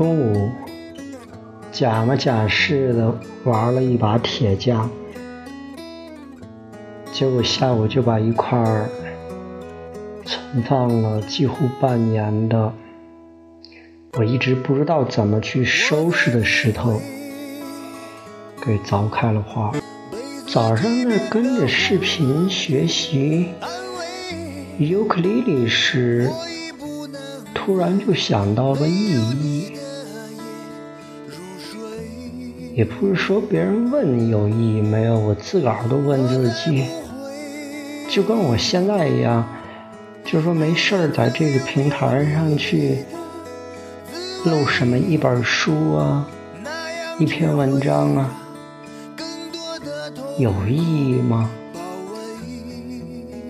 中午假模假式的玩了一把铁匠，结果下午就把一块存放了几乎半年的，我一直不知道怎么去收拾的石头给凿开了花。早上在跟着视频学习尤克里里时，突然就想到了意义。也不是说别人问有意义没有，我自个儿都问自己，就跟我现在一样，就是说没事儿在这个平台上去录什么一本书啊，一篇文章啊。有意义吗？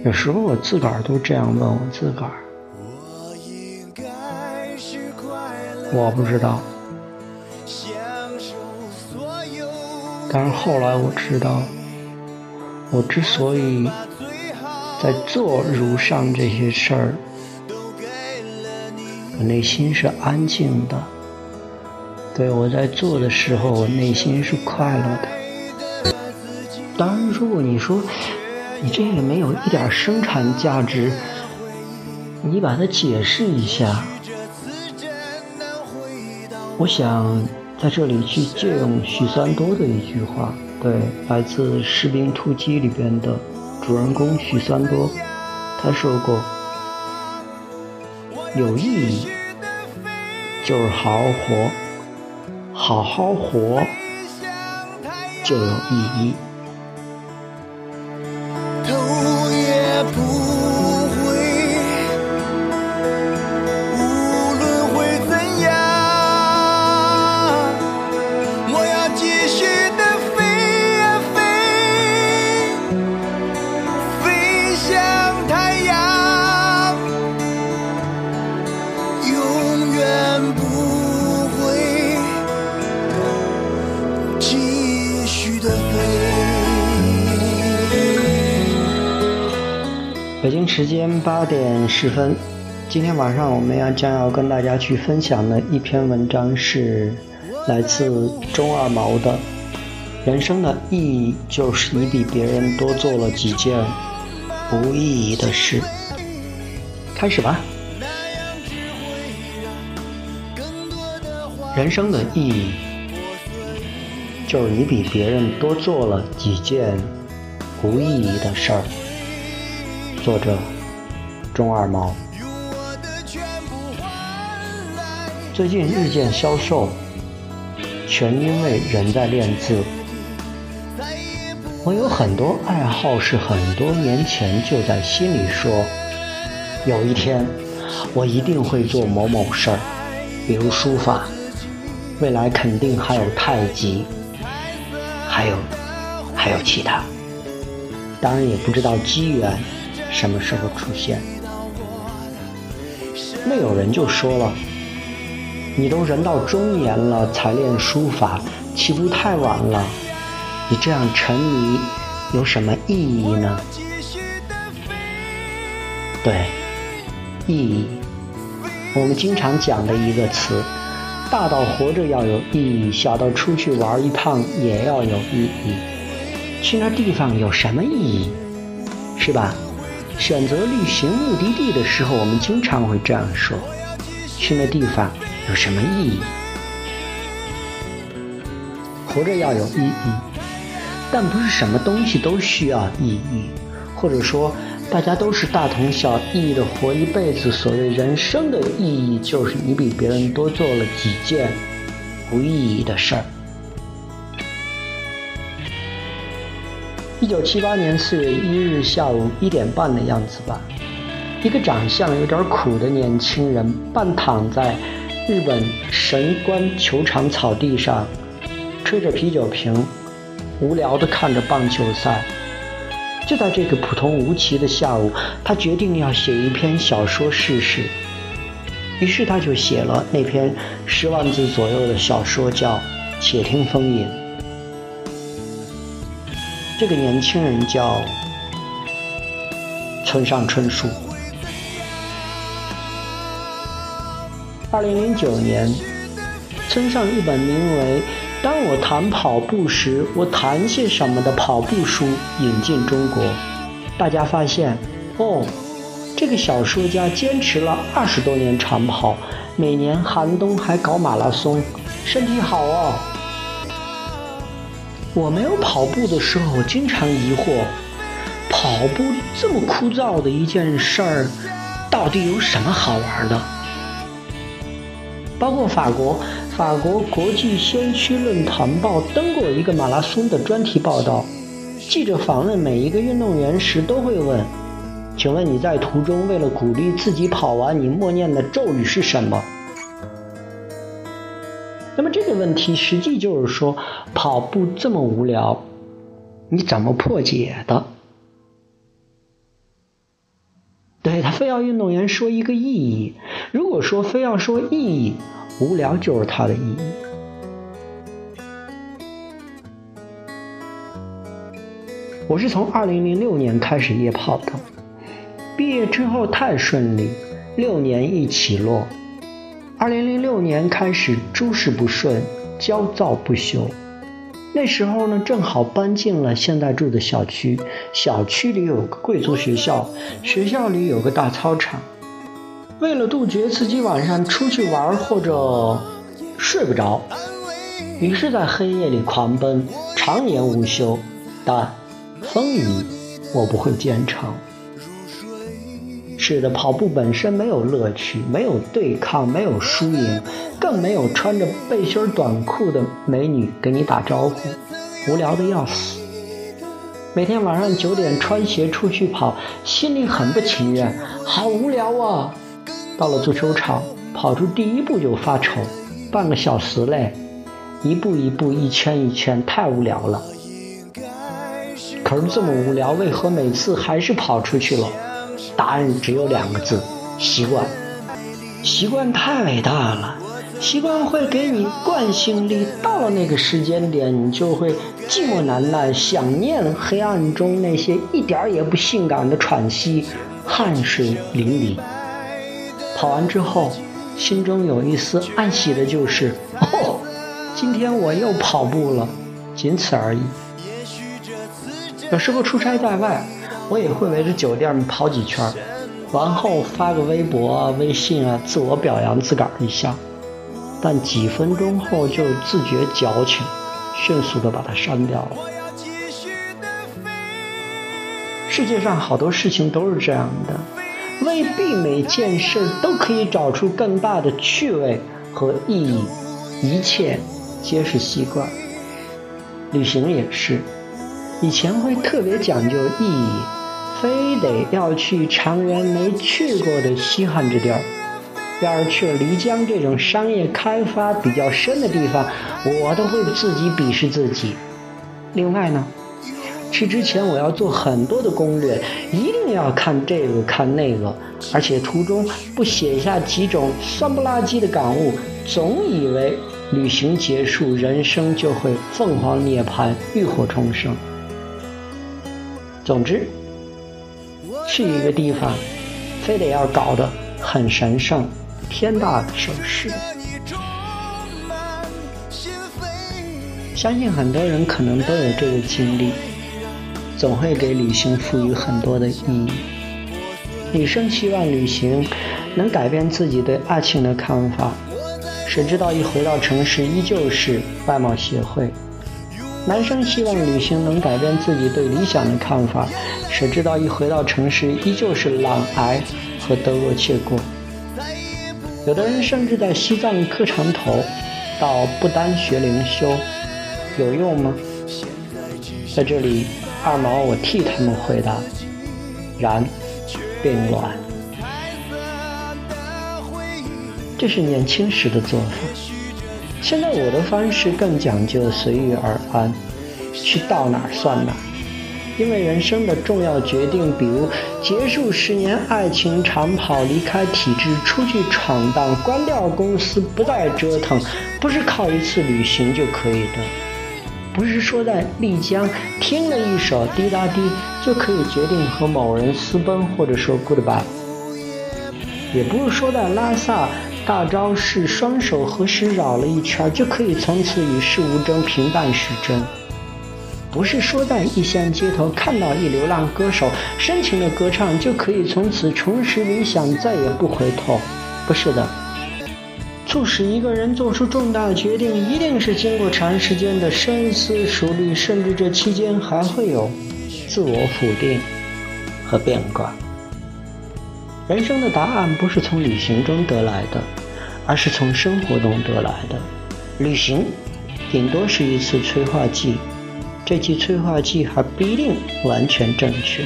有时候我自个儿都这样问我自个儿。我不知道。但是后来我知道，我之所以在做如上这些事儿，我内心是安静的。对我在做的时候，我内心是快乐的。当然，如果你说你这个没有一点生产价值，你把它解释一下。我想在这里去借用许三多的一句话，对，来自《士兵突击》里边的主人公许三多，他说过：“有意义就是好好活，好好活就有意义。”继续的北京时间八点十分，今天晚上我们要将要跟大家去分享的一篇文章是来自钟二毛的《人生的意义就是你比别人多做了几件无意义的事》。开始吧。人生的意义就是你比别人多做了几件无意义的事儿。作者：钟二毛。最近日渐消瘦，全因为人在练字。我有很多爱好，是很多年前就在心里说，有一天我一定会做某某事儿，比如书法，未来肯定还有太极，还有还有其他，当然也不知道机缘。什么时候出现？那有人就说了：“你都人到中年了才练书法，岂不太晚了？你这样沉迷有什么意义呢？”对，意义，我们经常讲的一个词，大到活着要有意义，小到出去玩一趟也要有意义。去那地方有什么意义？是吧？选择旅行目的地的时候，我们经常会这样说：“去那地方有什么意义？”活着要有意义，但不是什么东西都需要意义，或者说大家都是大同小异的活一辈子。所谓人生的意义，就是你比别人多做了几件无意义的事儿。一九七八年四月一日下午一点半的样子吧，一个长相有点苦的年轻人半躺在日本神官球场草地上，吹着啤酒瓶，无聊地看着棒球赛。就在这个普通无奇的下午，他决定要写一篇小说试试。于是他就写了那篇十万字左右的小说，叫《且听风吟》。这个年轻人叫村上春树。二零零九年，村上一本名为《当我谈跑步时，我谈些什么》的跑步书引进中国，大家发现，哦，这个小说家坚持了二十多年长跑，每年寒冬还搞马拉松，身体好哦。我没有跑步的时候，经常疑惑，跑步这么枯燥的一件事儿，到底有什么好玩的？包括法国，法国国际先驱论坛报登过一个马拉松的专题报道。记者访问每一个运动员时，都会问：“请问你在途中为了鼓励自己跑完，你默念的咒语是什么？”那么这个问题实际就是说，跑步这么无聊，你怎么破解的？对他非要运动员说一个意义，如果说非要说意义，无聊就是它的意义。我是从二零零六年开始夜跑的，毕业之后太顺利，六年一起落。二零零六年开始，诸事不顺，焦躁不休。那时候呢，正好搬进了现在住的小区，小区里有个贵族学校，学校里有个大操场。为了杜绝自己晚上出去玩或者睡不着，于是，在黑夜里狂奔，常年无休。但风雨我不会坚强。是的，跑步本身没有乐趣，没有对抗，没有输赢，更没有穿着背心短裤的美女给你打招呼，无聊的要死。每天晚上九点穿鞋出去跑，心里很不情愿，好无聊啊！到了足球场，跑出第一步就发愁，半个小时嘞，一步一步，一圈一圈，太无聊了。可是这么无聊，为何每次还是跑出去了？答案只有两个字：习惯。习惯太伟大了，习惯会给你惯性力。到了那个时间点，你就会寂寞难耐，想念黑暗中那些一点也不性感的喘息，汗水淋漓。跑完之后，心中有一丝暗喜的就是：哦，今天我又跑步了，仅此而已。有时候出差在外。我也会围着酒店跑几圈，完后发个微博、微信啊，自我表扬自个儿一下。但几分钟后就自觉矫情，迅速的把它删掉了。世界上好多事情都是这样的，未必每件事都可以找出更大的趣味和意义，一切皆是习惯。旅行也是，以前会特别讲究意义。非得要去常人没去过的稀罕之地儿，要是去了漓江这种商业开发比较深的地方，我都会自己鄙视自己。另外呢，去之前我要做很多的攻略，一定要看这个看那个，而且途中不写下几种酸不拉几的感悟，总以为旅行结束，人生就会凤凰涅槃、浴火重生。总之。去一个地方，非得要搞得很神圣、天大的盛事。相信很多人可能都有这个经历，总会给旅行赋予很多的意义。女生希望旅行能改变自己对爱情的看法，谁知道一回到城市依旧是外貌协会。男生希望旅行能改变自己对理想的看法，谁知道一回到城市依旧是懒癌和得过且过。有的人甚至在西藏磕长头，到不丹学灵修，有用吗？在这里，二毛我替他们回答：然并卵。这是年轻时的做法。现在我的方式更讲究随遇而安，去到哪儿算哪儿。因为人生的重要决定，比如结束十年爱情长跑、离开体制、出去闯荡、关掉公司、不再折腾，不是靠一次旅行就可以的。不是说在丽江听了一首滴答滴就可以决定和某人私奔或者说 goodbye。也不是说在拉萨大昭寺双手合十绕了一圈，就可以从此与世无争，平淡是真。不是说在异乡街头看到一流浪歌手深情的歌唱，就可以从此重拾理想，再也不回头。不是的，促使一个人做出重大的决定，一定是经过长时间的深思熟虑，甚至这期间还会有自我否定和变卦。人生的答案不是从旅行中得来的，而是从生活中得来的。旅行顶多是一次催化剂。这剂催化剂还不一定完全正确，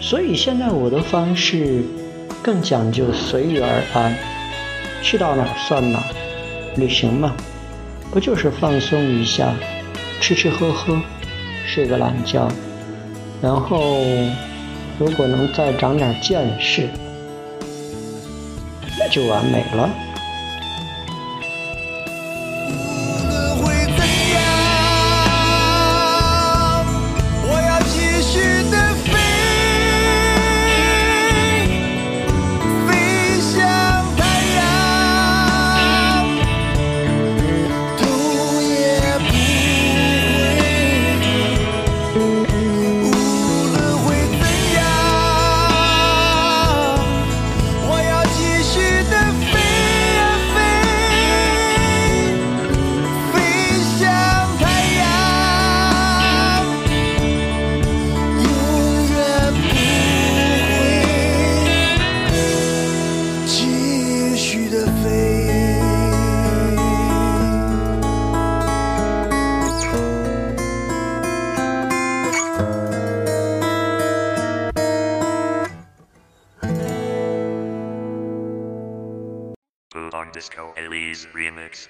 所以现在我的方式更讲究随遇而安，去到哪儿算哪。旅行嘛，不就是放松一下，吃吃喝喝，睡个懒觉，然后如果能再长点见识，那就完美了。Disco Elise Remix.